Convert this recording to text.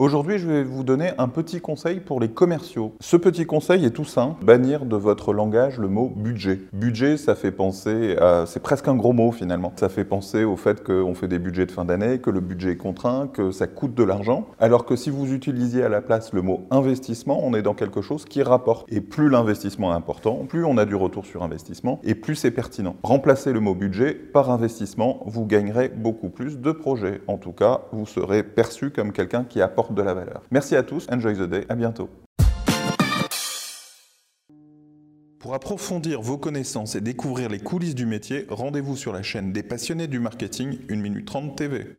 Aujourd'hui, je vais vous donner un petit conseil pour les commerciaux. Ce petit conseil est tout simple, bannir de votre langage le mot budget. Budget, ça fait penser à... c'est presque un gros mot finalement. Ça fait penser au fait qu'on fait des budgets de fin d'année, que le budget est contraint, que ça coûte de l'argent. Alors que si vous utilisiez à la place le mot investissement, on est dans quelque chose qui rapporte. Et plus l'investissement est important, plus on a du retour sur investissement, et plus c'est pertinent. Remplacez le mot budget par investissement, vous gagnerez beaucoup plus de projets. En tout cas, vous serez perçu comme quelqu'un qui apporte de la valeur. Merci à tous, enjoy the day, à bientôt. Pour approfondir vos connaissances et découvrir les coulisses du métier, rendez-vous sur la chaîne des passionnés du marketing 1 minute 30 TV.